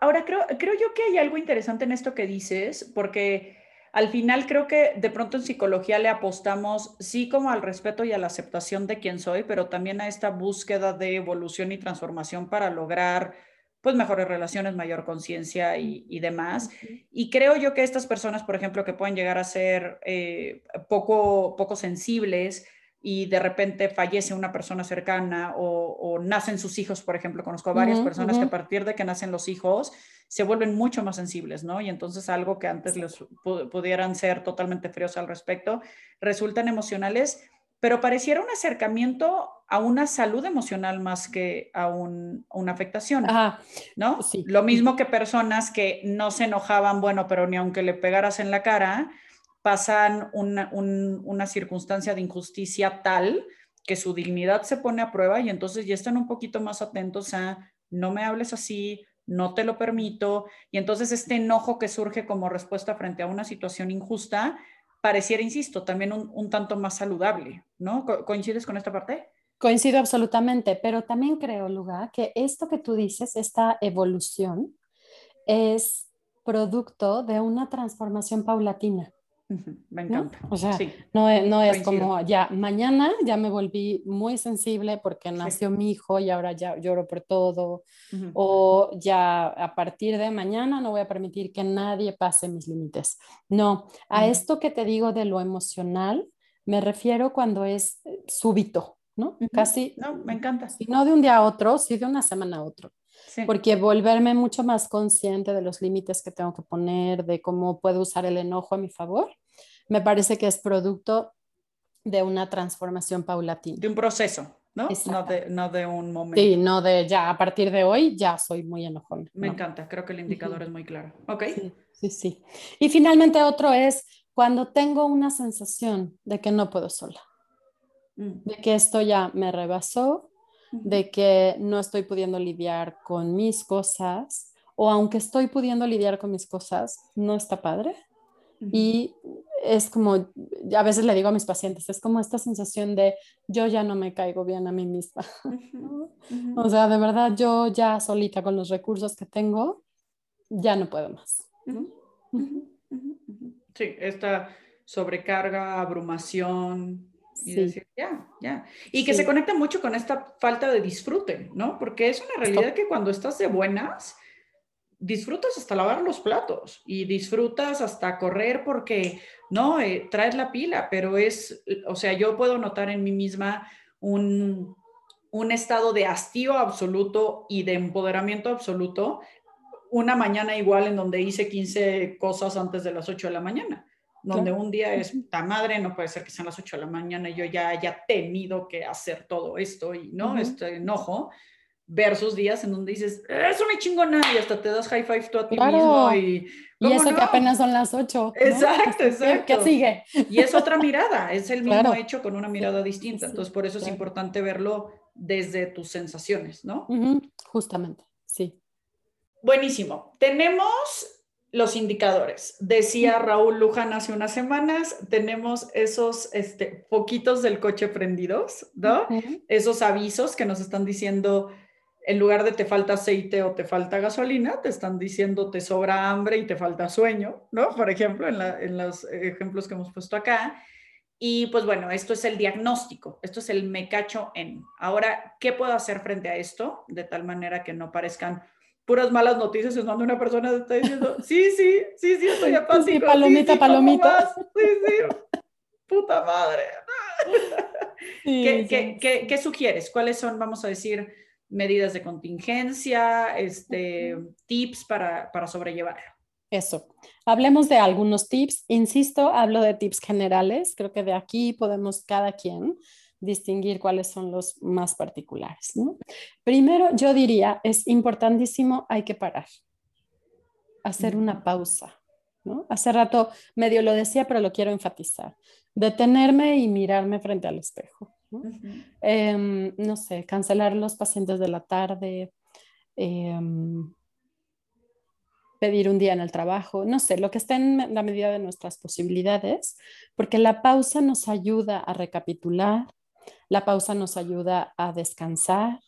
A: Ahora, creo, creo yo que hay algo interesante en esto que dices, porque al final creo que de pronto en psicología le apostamos sí como al respeto y a la aceptación de quién soy, pero también a esta búsqueda de evolución y transformación para lograr pues mejores relaciones, mayor conciencia y, demás. Y creo yo que estas personas, por ejemplo, que pueden llegar a ser eh, poco, poco sensibles, y de repente fallece una persona cercana o, nacen sus hijos, por ejemplo, conozco varias personas que a partir de que nacen los hijos se vuelven mucho más sensibles, ¿no? Y entonces algo que antes les pudieran ser totalmente fríos al respecto, resultan emocionales, pero pareciera un acercamiento a una salud emocional más que a una afectación, ¿no? Lo mismo que personas que no se enojaban, bueno, pero ni aunque le pegaras en la cara, pasan una, circunstancia de injusticia tal que su dignidad se pone a prueba y entonces ya están un poquito más atentos a no me hables así, no te lo permito. Y entonces este enojo que surge como respuesta frente a una situación injusta pareciera, insisto, también un, un tanto más saludable, ¿no? ¿Coincides con esta parte?
B: Coincido absolutamente, pero también creo, Luga, que esto que tú dices, esta evolución, es producto de una transformación paulatina.
A: Me encanta.
B: O sea, no, es, no es como ya mañana ya me volví muy sensible porque nació mi hijo y ahora ya lloro por todo. O ya a partir de mañana no voy a permitir que nadie pase mis límites. No, a esto que te digo de lo emocional me refiero cuando es eh, súbito, ¿no? Casi.
A: No, me encanta.
B: Si no de un día a otro, sí de una semana a otro. Porque volverme mucho más consciente de los límites que tengo que poner, de cómo puedo usar el enojo a mi favor, me parece que es producto de una transformación paulatina.
A: De un proceso, ¿no? No de, no de, un momento.
B: Sí, no de ya, a partir de hoy ya soy muy enojón.
A: Me encanta, creo que el indicador es muy claro. Ok.
B: Sí, sí, Y finalmente otro es cuando tengo una sensación de que no puedo sola, mm. de que esto ya me rebasó, de que no estoy pudiendo lidiar con mis cosas o aunque estoy pudiendo lidiar con mis cosas, no está padre. Y es como, a veces le digo a mis pacientes, es como esta sensación de yo ya no me caigo bien a mí misma. *laughs* O sea, de verdad, yo ya solita con los recursos que tengo, ya no puedo más.
A: Sí, esta sobrecarga, abrumación, y decir, ya, ya. Y que se conecta mucho con esta falta de disfrute, ¿no? Porque es una realidad que cuando estás de buenas, disfrutas hasta lavar los platos y disfrutas hasta correr porque, no, eh, traes la pila, pero es, o sea, yo puedo notar en mí misma un, un estado de hastío absoluto y de empoderamiento absoluto una mañana igual en donde hice 15 cosas antes de las 8 de la mañana. Donde un día es, puta madre, no puede ser que sean las 8 de la mañana y yo ya haya tenido que hacer todo esto y, ¿no? Este enojo versus días en donde dices, eso me chingona y hasta te das high five tú a ti mismo y...
B: Y eso que apenas son las ocho.
A: Exacto, exacto.
B: ¿Qué sigue?
A: Y es otra mirada, es el mismo hecho con una mirada distinta. Entonces, por eso es importante verlo desde tus sensaciones, ¿no?
B: Justamente, sí.
A: Buenísimo. Tenemos los indicadores. Decía Raúl Luján hace unas semanas, tenemos esos este, poquitos del coche prendidos, ¿no? Esos avisos que nos están diciendo, en lugar de te falta aceite o te falta gasolina, te están diciendo te sobra hambre y te falta sueño, ¿no? Por ejemplo, en, en los ejemplos que hemos puesto acá. Y pues bueno, esto es el diagnóstico, esto es el me cacho en. Ahora, ¿qué puedo hacer frente a esto? De tal manera que no parezcan puras malas noticias es cuando una persona está diciendo, *laughs* sí, sí, sí, sí, estoy apático. Sí,
B: palomita, palomita.
A: Sí, sí, *laughs* puta madre. ¿Qué, sugieres? ¿Cuáles son, vamos a decir, medidas de contingencia, este, tips para, para sobrellevarlo?
B: Eso. Hablemos de algunos tips. Insisto, hablo de tips generales. Creo que de aquí podemos cada quien distinguir cuáles son los más particulares. Primero, yo diría, es importantísimo, hay que parar, hacer una pausa. ¿no? Hace rato medio lo decía, pero lo quiero enfatizar. Detenerme y mirarme frente al espejo. ¿no? Em, sé, cancelar los pacientes de la tarde, em, pedir un día en el trabajo, no sé, lo que esté en la medida de nuestras posibilidades, porque la pausa nos ayuda a recapitular, la pausa nos ayuda a descansar,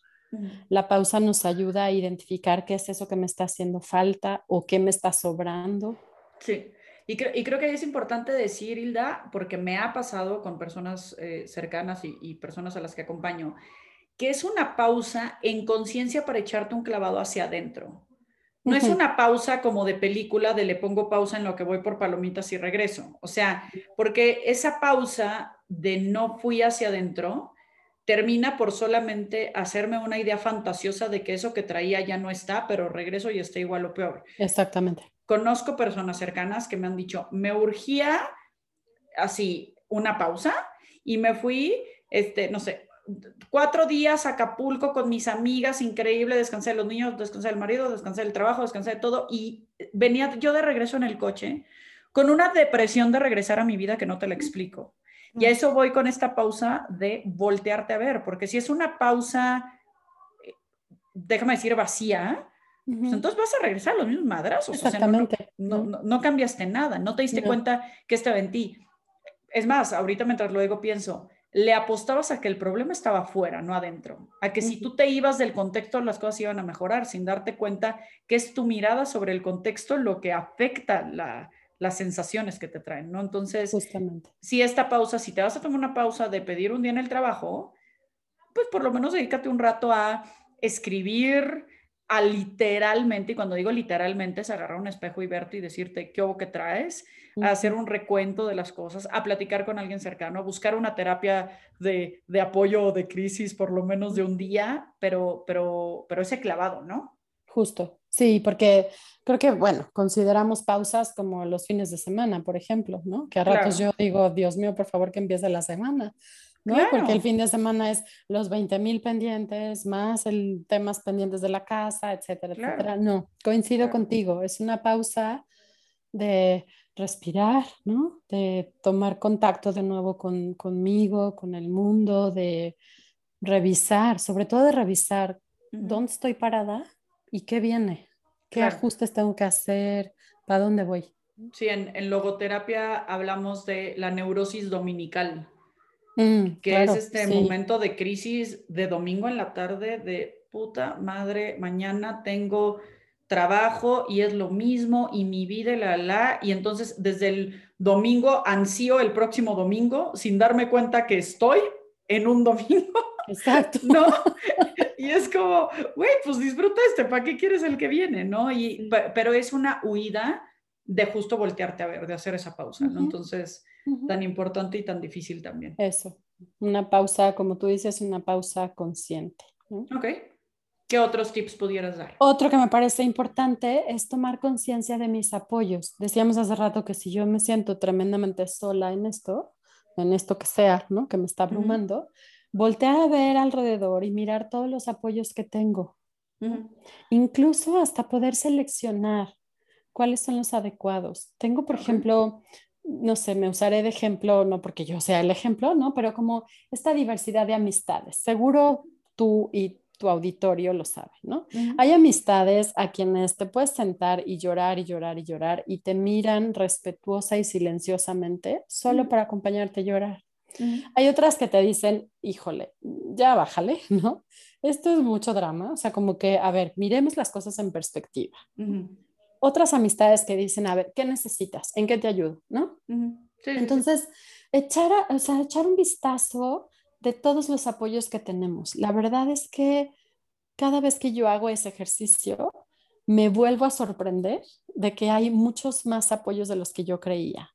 B: la pausa nos ayuda a identificar qué es eso que me está haciendo falta o qué me está sobrando.
A: Sí, y, creo que es importante decir, Hilda, porque me ha pasado con personas eh, cercanas y, y personas a las que acompaño, que es una pausa en conciencia para echarte un clavado hacia adentro. No es una pausa como de película de le pongo pausa en lo que voy por palomitas y regreso. O sea, porque esa pausa de no fui hacia adentro termina por solamente hacerme una idea fantasiosa de que eso que traía ya no está, pero regreso y está igual o peor.
B: Exactamente.
A: Conozco personas cercanas que me han dicho, me urgía así una pausa y me fui, este, no sé, cuatro días a Acapulco con mis amigas, increíble, descansé de los niños, descansé del marido, descansé del trabajo, descansé de todo y venía yo de regreso en el coche con una depresión de regresar a mi vida que no te la explico. Y a eso voy con esta pausa de voltearte a ver, porque si es una pausa, eh, déjame decir, vacía, pues entonces vas a regresar a los mismos madrazos.
B: Exactamente.
A: no, no, cambiaste nada, no te diste cuenta que estaba en ti. Es más, ahorita mientras lo digo pienso, le apostabas a que el problema estaba afuera, no adentro. A que si tú te ibas del contexto, las cosas iban a mejorar sin darte cuenta que es tu mirada sobre el contexto lo que afecta las sensaciones que te traen, ¿no? Entonces, si esta pausa, si te vas a tomar una pausa de pedir un día en el trabajo, pues por lo menos dedícate un rato a escribir, a literalmente, y cuando digo literalmente es agarrar un espejo y verte y decirte qué hubo que traes, a hacer un recuento de las cosas, a platicar con alguien cercano, a buscar una terapia de, de apoyo o de crisis por lo menos de un día, pero, pero, pero ese clavado, ¿no?
B: Justo, sí, porque creo que, bueno, consideramos pausas como los fines de semana, por ejemplo, ¿no? Que a ratos yo digo, Dios mío, por favor, que empiece la semana. ¿No? Porque el fin de semana es los 20 mil pendientes, más el temas pendientes de la casa, etcétera, etcétera. No, coincido contigo, es una pausa de respirar, ¿no? De tomar contacto de nuevo con, conmigo, con el mundo, de revisar, sobre todo de revisar dónde estoy parada y qué viene, qué ajustes tengo que hacer, para dónde voy.
A: Sí, en, en logoterapia hablamos de la neurosis dominical. Mm, que es este momento de crisis de domingo en la tarde de puta madre, mañana tengo trabajo y es lo mismo y mi vida y la la y entonces desde el domingo ansío el próximo domingo sin darme cuenta que estoy en un *laughs* domingo.
B: Exacto.
A: ¿No? *laughs* Y es como, güey, pues disfruta este, ¿para qué quieres el que viene? ¿No? Y, pero es una huida de justo voltearte a ver, de hacer esa pausa, ¿no? Entonces, tan importante y tan difícil también.
B: Eso, una pausa, como tú dices, una pausa consciente.
A: Ok. ¿Qué otros tips pudieras dar?
B: Otro que me parece importante es tomar conciencia de mis apoyos. Decíamos hace rato que si yo me siento tremendamente sola en esto, en esto que sea, ¿no? Que me está abrumando, voltear a ver alrededor y mirar todos los apoyos que tengo. Incluso hasta poder seleccionar cuáles son los adecuados. Tengo, por ejemplo, no sé, me usaré de ejemplo, no porque yo sea el ejemplo, ¿no? Pero como esta diversidad de amistades. Seguro tú y tu auditorio lo sabe, ¿no? Hay amistades a quienes te puedes sentar y llorar y llorar y llorar y te miran respetuosa y silenciosamente solo para acompañarte a llorar. Hay otras que te dicen, híjole, ya bájale, ¿no? Esto es mucho drama, o sea, como que, a ver, miremos las cosas en perspectiva. Otras amistades que dicen, a ver, ¿qué necesitas? ¿En qué te ayudo? ¿No? Entonces, Echar, o sea, echar un vistazo de todos los apoyos que tenemos. La verdad es que cada vez que yo hago ese ejercicio, me vuelvo a sorprender de que hay muchos más apoyos de los que yo creía.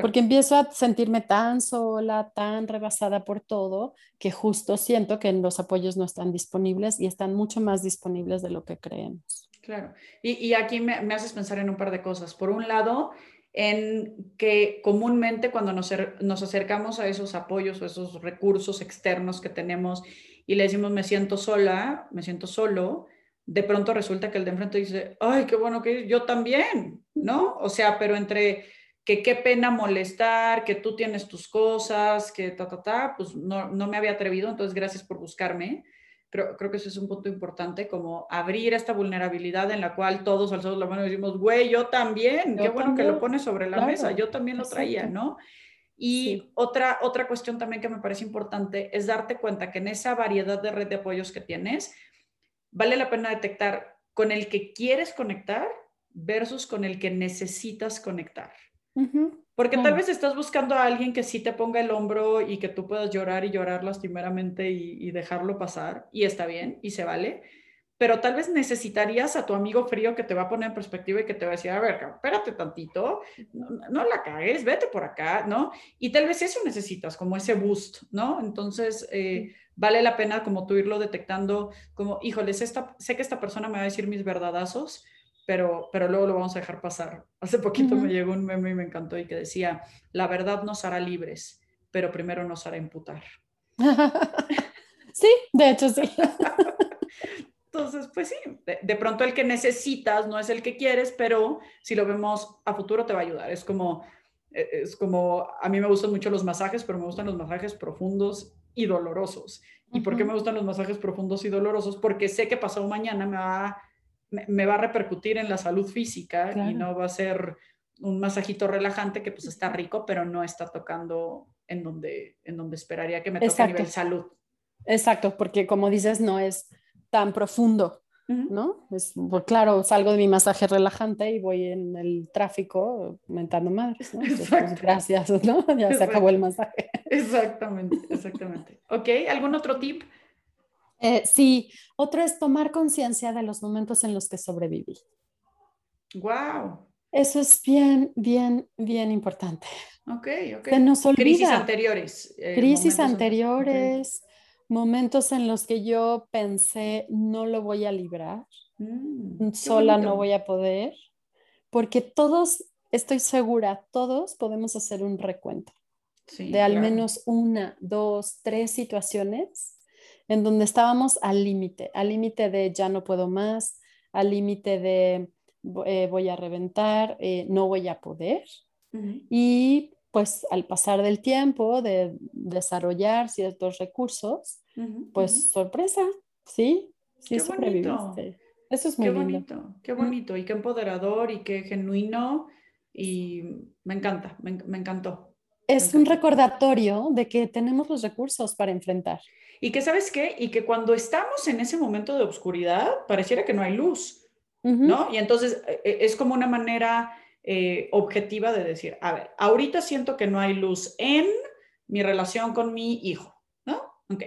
B: Porque empiezo a sentirme tan sola, tan rebasada por todo, que justo siento que los apoyos no están disponibles y están mucho más disponibles de lo que creemos.
A: Claro. Y, aquí me, me, haces pensar en un par de cosas. Por un lado, en que comúnmente cuando nos, nos acercamos a esos apoyos o esos recursos externos que tenemos y le decimos me siento sola, me siento solo, de pronto resulta que el de enfrente dice, ay, qué bueno que yo también, ¿no? O sea, pero entre que qué pena molestar, que tú tienes tus cosas, que ta, ta, ta, pues no, no me había atrevido, entonces gracias por buscarme. Creo, creo que eso es un punto importante, como abrir esta vulnerabilidad en la cual todos alzamos la mano y decimos, güey, yo también, qué bueno que lo pones sobre la mesa, yo también lo traía, ¿no? Y otra, otra cuestión también que me parece importante es darte cuenta que en esa variedad de red de apoyos que tienes, vale la pena detectar con el que quieres conectar versus con el que necesitas conectar. Porque tal vez estás buscando a alguien que sí te ponga el hombro y que tú puedas llorar y llorar lastimeramente y, dejarlo pasar, y está bien, y se vale, pero tal vez necesitarías a tu amigo frío que te va a poner en perspectiva y que te va a decir, a ver, espérate tantito, no, la cagues, vete por acá, ¿no? Y tal vez eso necesitas, como ese boost, ¿no? Entonces, eh, vale la pena como tú irlo detectando, como, híjoles, esta, sé que esta persona me va a decir mis verdadazos, pero, pero luego lo vamos a dejar pasar. Hace poquito me llegó un meme y me encantó y que decía, la verdad nos hará libres, pero primero nos hará imputar. *laughs*
B: sí, de hecho sí. *laughs*
A: Entonces, pues sí, de, pronto el que necesitas no es el que quieres, pero si lo vemos a futuro te va a ayudar. Es como, e, es como, a mí me gustan mucho los masajes, pero me gustan los masajes profundos y dolorosos. ¿Y por qué me gustan los masajes profundos y dolorosos? Porque sé que pasado mañana me va me, va a repercutir en la salud física y no va a ser un masajito relajante que pues está rico, pero no está tocando en donde, en donde esperaría que me toque a nivel salud.
B: Exacto, porque como dices, no es tan profundo, ¿no? Es, pues, claro, salgo de mi masaje relajante y voy en el tráfico mentando madres, ¿no? Pues, gracias, ¿no? *laughs* Ya se acabó el masaje.
A: Exactamente, exactamente. Ok, ¿algún otro tip?
B: Eh, sí, otro es tomar conciencia de los momentos en los que sobreviví.
A: Wow.
B: Eso es bien, bien, bien importante.
A: Ok, ok.
B: Crisis
A: anteriores.
B: Eh, crisis anteriores, momentos en los que yo pensé no lo voy a librar, mm, sola no voy a poder, porque todos, estoy segura, todos podemos hacer un recuento de al menos una, dos, tres situaciones en donde estábamos al límite, al límite de ya no puedo más, al límite de eh, voy a reventar, eh, no voy a poder. Y pues al pasar del tiempo de desarrollar ciertos recursos, pues sorpresa, ¿sí? Sí,
A: qué bonito.
B: Eso es muy
A: qué bonito, qué bonito y qué empoderador y qué genuino y me encanta, me encantó.
B: Es un recordatorio de que tenemos los recursos para enfrentar.
A: Y que, ¿sabes qué? Y que cuando estamos en ese momento de oscuridad, pareciera que no hay luz, ¿no? Y entonces e, e, es como una manera eh, objetiva de decir, a ver, ahorita siento que no hay luz en mi relación con mi hijo, ¿no? Ok.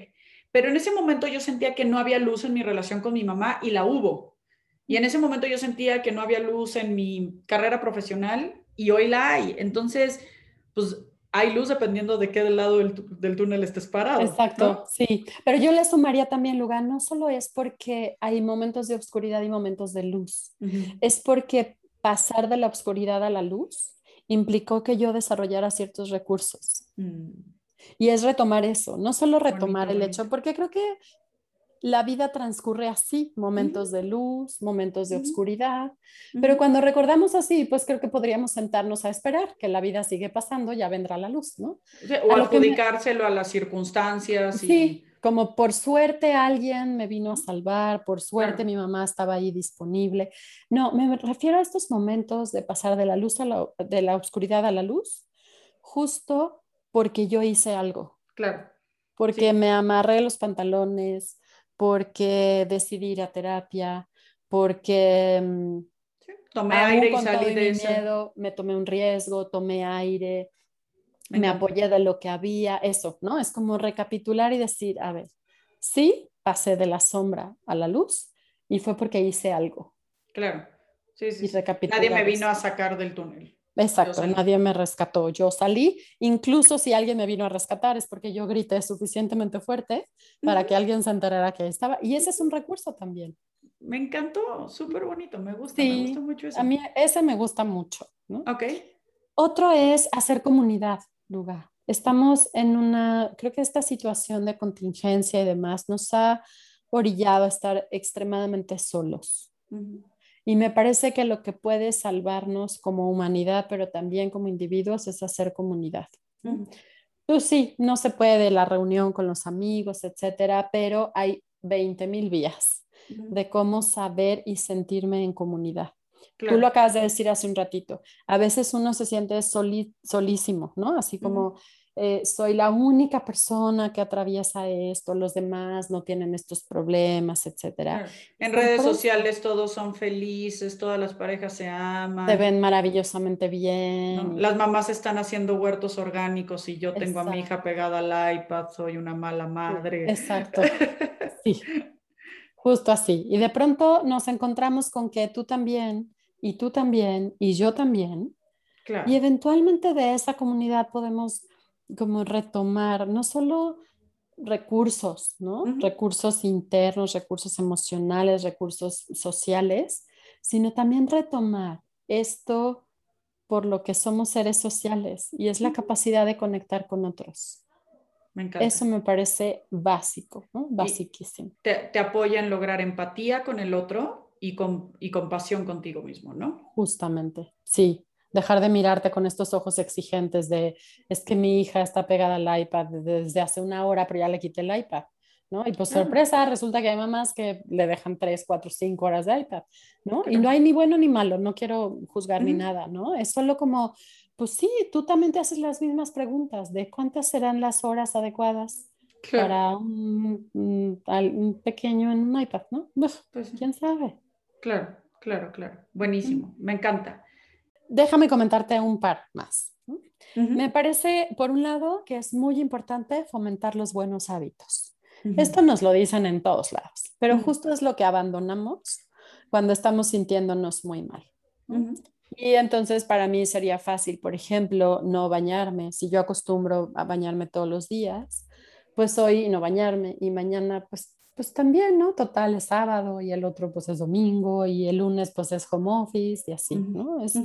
A: Pero en ese momento yo sentía que no había luz en mi relación con mi mamá y la hubo. Y en ese momento yo sentía que no había luz en mi carrera profesional y hoy la hay. Entonces, pues hay luz dependiendo de qué lado del, túnel estés parado.
B: Exacto, sí. Pero yo le sumaría también, lugar, no solo es porque hay momentos de oscuridad y momentos de luz, es porque pasar de la oscuridad a la luz implicó que yo desarrollara ciertos recursos. Mm. Y es retomar eso, no solo retomar el hecho, porque creo que la vida transcurre así, momentos de luz, momentos de oscuridad, pero cuando recordamos así, pues creo que podríamos sentarnos a esperar que la vida sigue pasando, ya vendrá la luz, ¿no?
A: o adjudicárselo a las circunstancias.
B: Sí, como por suerte alguien me vino a salvar, por suerte mi mamá estaba ahí disponible. No, me refiero a estos momentos de pasar de la luz a la, de la oscuridad a la luz, justo porque yo hice algo.
A: Claro.
B: Porque me amarré los pantalones, porque decidí ir a terapia, porque
A: mm, tomé aire y salí de eso.
B: me tomé un riesgo, tomé aire, me, apoyé de lo que había, eso, ¿no? Es como recapitular y decir, a ver, sí, pasé de la sombra a la luz y fue porque hice algo.
A: Claro, sí, sí. Nadie me vino a sacar del túnel.
B: Exacto, nadie me rescató. Yo salí, incluso si alguien me vino a rescatar es porque yo grité suficientemente fuerte para que alguien se enterara que estaba. Y ese es un recurso también.
A: Me encantó, súper bonito, me gusta, me gusta mucho eso.
B: A mí ese me gusta mucho. ¿no?
A: Ok.
B: Otro es hacer comunidad, lugar. Estamos en una, creo que esta situación de contingencia y demás nos ha orillado a estar extremadamente solos. Y me parece que lo que puede salvarnos como humanidad, pero también como individuos, es hacer comunidad. Tú sí, no se puede la reunión con los amigos, etcétera, pero hay 20 mil vías de cómo saber y sentirme en comunidad. Tú lo acabas de decir hace un ratito. A veces uno se siente solísimo, ¿no? Así como eh, soy la única persona que atraviesa esto, los demás no tienen estos problemas, etcétera.
A: En redes sociales todos son felices, todas las parejas se aman.
B: Se ven maravillosamente bien.
A: Las mamás están haciendo huertos orgánicos y yo tengo a mi hija pegada al iPad, soy una mala madre.
B: Exacto. *laughs* Sí. Justo así. Y de pronto nos encontramos con que tú también, y tú también, y yo también. Y eventualmente de esa comunidad podemos como retomar no solo recursos, ¿no? Recursos internos, recursos emocionales, recursos sociales, sino también retomar esto por lo que somos seres sociales y es la capacidad de conectar con otros.
A: Me encanta.
B: Eso me parece básico, ¿no? Basiquísimo.
A: Te, te, apoya en lograr empatía con el otro y, con, y compasión contigo mismo, ¿no?
B: Justamente, sí dejar de mirarte con estos ojos exigentes de, es que mi hija está pegada al iPad desde hace una hora, pero ya le quité el iPad. ¿no? Y pues sorpresa, resulta que hay mamás que le dejan tres, cuatro, cinco horas de iPad, ¿no? Y no hay ni bueno ni malo, no quiero juzgar ni nada, ¿no? Es solo como, pues sí, tú también te haces las mismas preguntas de cuántas serán las horas adecuadas para un, un, pequeño en un iPad, ¿no? Pues, *laughs* ¿Quién sabe?
A: Claro, claro, claro. Buenísimo, me encanta
B: déjame comentarte un par más. Me parece, por un lado, que es muy importante fomentar los buenos hábitos. Esto nos lo dicen en todos lados, pero justo es lo que abandonamos cuando estamos sintiéndonos muy mal. Y entonces para mí sería fácil, por ejemplo, no bañarme. Si yo acostumbro a bañarme todos los días, pues hoy no bañarme y mañana pues pues también, ¿no? Total es sábado y el otro pues es domingo y el lunes pues es home office y así, ¿no? Es,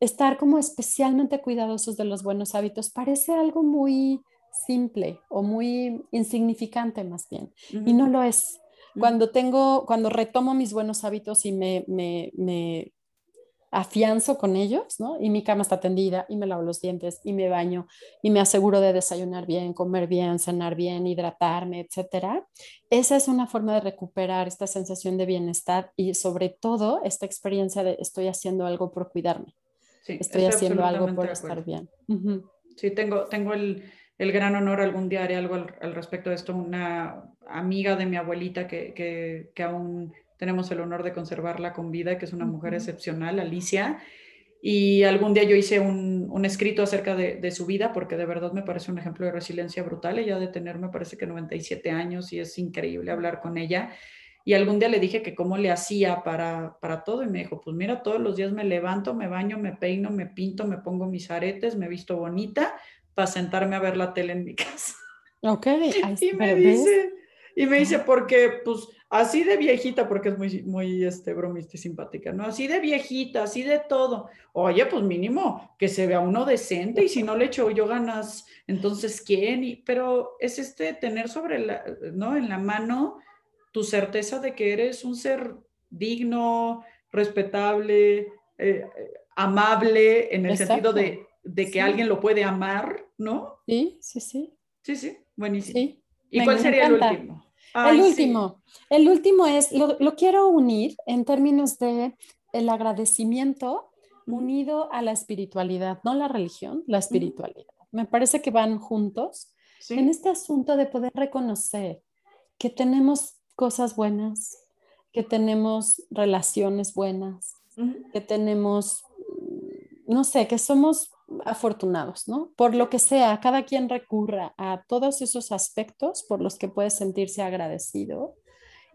B: estar como especialmente cuidadosos de los buenos hábitos parece algo muy simple o muy insignificante más bien, y no lo es. Cuando tengo, cuando retomo mis buenos hábitos y me, me, me afianzo con ellos, ¿no? Y mi cama está tendida y me lavo los dientes y me baño y me aseguro de desayunar bien, comer bien, cenar bien, hidratarme, etcétera. Esa es una forma de recuperar esta sensación de bienestar y sobre todo esta experiencia de estoy haciendo algo por cuidarme estoy haciendo algo por estar bien.
A: Sí, tengo, tengo el, el, gran honor, algún día haré algo al, respecto de esto, una amiga de mi abuelita que, que, que, aún tenemos el honor de conservarla con vida, que es una mujer excepcional, Alicia. Y algún día yo hice un, un escrito acerca de, de, su vida, porque de verdad me parece un ejemplo de resiliencia brutal. Ella de tener, me parece que 97 años y es increíble hablar con ella. Y algún día le dije que cómo le hacía para, para todo y me dijo, pues mira, todos los días me levanto, me baño, me peino, me pinto, me pongo mis aretes, me visto bonita para sentarme a ver la tele en mi *laughs* casa.
B: Ok.
A: y me dice, y me dice, porque pues así de viejita, porque es muy, muy este, bromista y simpática, ¿no? Así de viejita, así de todo. Oye, pues mínimo que se vea uno decente y si no le echo yo ganas, entonces ¿quién? Y, pero es este tener sobre la, ¿no? En la mano tu certeza de que eres un ser digno, respetable, eh, amable, en el sentido de, de que alguien lo puede amar, ¿no?
B: Sí, sí, sí.
A: Sí, sí, buenísimo. ¿Y cuál sería el último?
B: El último, el último es, lo, lo, quiero unir en términos de el agradecimiento unido a la espiritualidad, no la religión, la espiritualidad. Me parece que van juntos en este asunto de poder reconocer que tenemos cosas buenas, que tenemos relaciones buenas, que tenemos, no sé, que somos afortunados, ¿no? Por lo que sea, cada quien recurra a todos esos aspectos por los que puede sentirse agradecido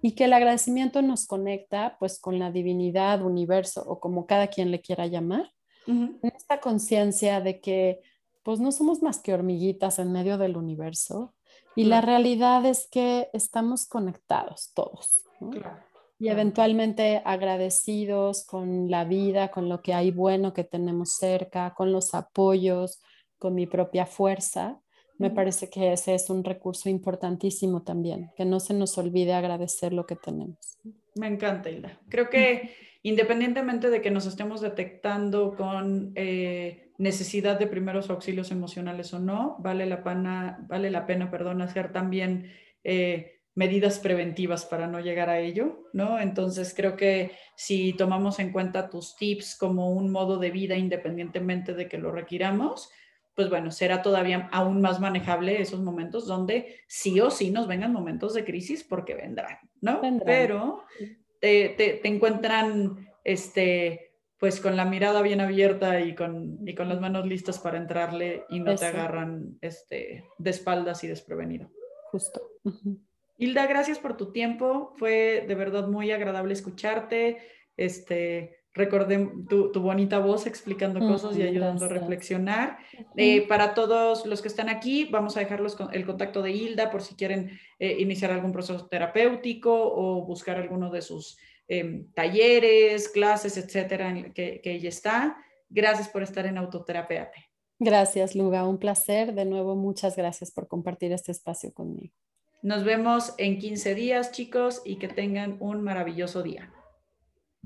B: y que el agradecimiento nos conecta pues con la divinidad, universo o como cada quien le quiera llamar, en esta conciencia de que pues no somos más que hormiguitas en medio del universo y la realidad es que estamos conectados todos. Claro y eventualmente agradecidos con la vida, con lo que hay bueno que tenemos cerca, con los apoyos, con mi propia fuerza. Me parece que ese es un recurso importantísimo también, que no se nos olvide agradecer lo que tenemos.
A: Me encanta, Hilda. Creo que independientemente de que nos estemos detectando con eh, necesidad de primeros auxilios emocionales o no, vale la pena, vale la pena perdón, hacer también eh, medidas preventivas para no llegar a ello, ¿no? Entonces creo que si tomamos en cuenta tus tips como un modo de vida independientemente de que lo requiramos, pues bueno, será todavía aún más manejable esos momentos donde sí o sí nos vengan momentos de crisis porque vendrán, ¿no? Pero te, encuentran, este, pues con la mirada bien abierta y con, y con las manos listas para entrarle y no te agarran este, de espaldas y desprevenido.
B: Justo.
A: Hilda, gracias por tu tiempo. Fue de verdad muy agradable escucharte. Este, recordé tu, bonita voz explicando cosas y ayudando a reflexionar. Eh, para todos los que están aquí, vamos a dejarlos con el contacto de Hilda por si quieren eh, iniciar algún proceso terapéutico o buscar alguno de sus em, talleres, clases, etcétera, en que, que ella está. Gracias por estar en Autoterapeate.
B: Gracias, Luga. Un placer. De nuevo, muchas gracias por compartir este espacio conmigo.
A: Nos vemos en 15 días, chicos, y que tengan un maravilloso día.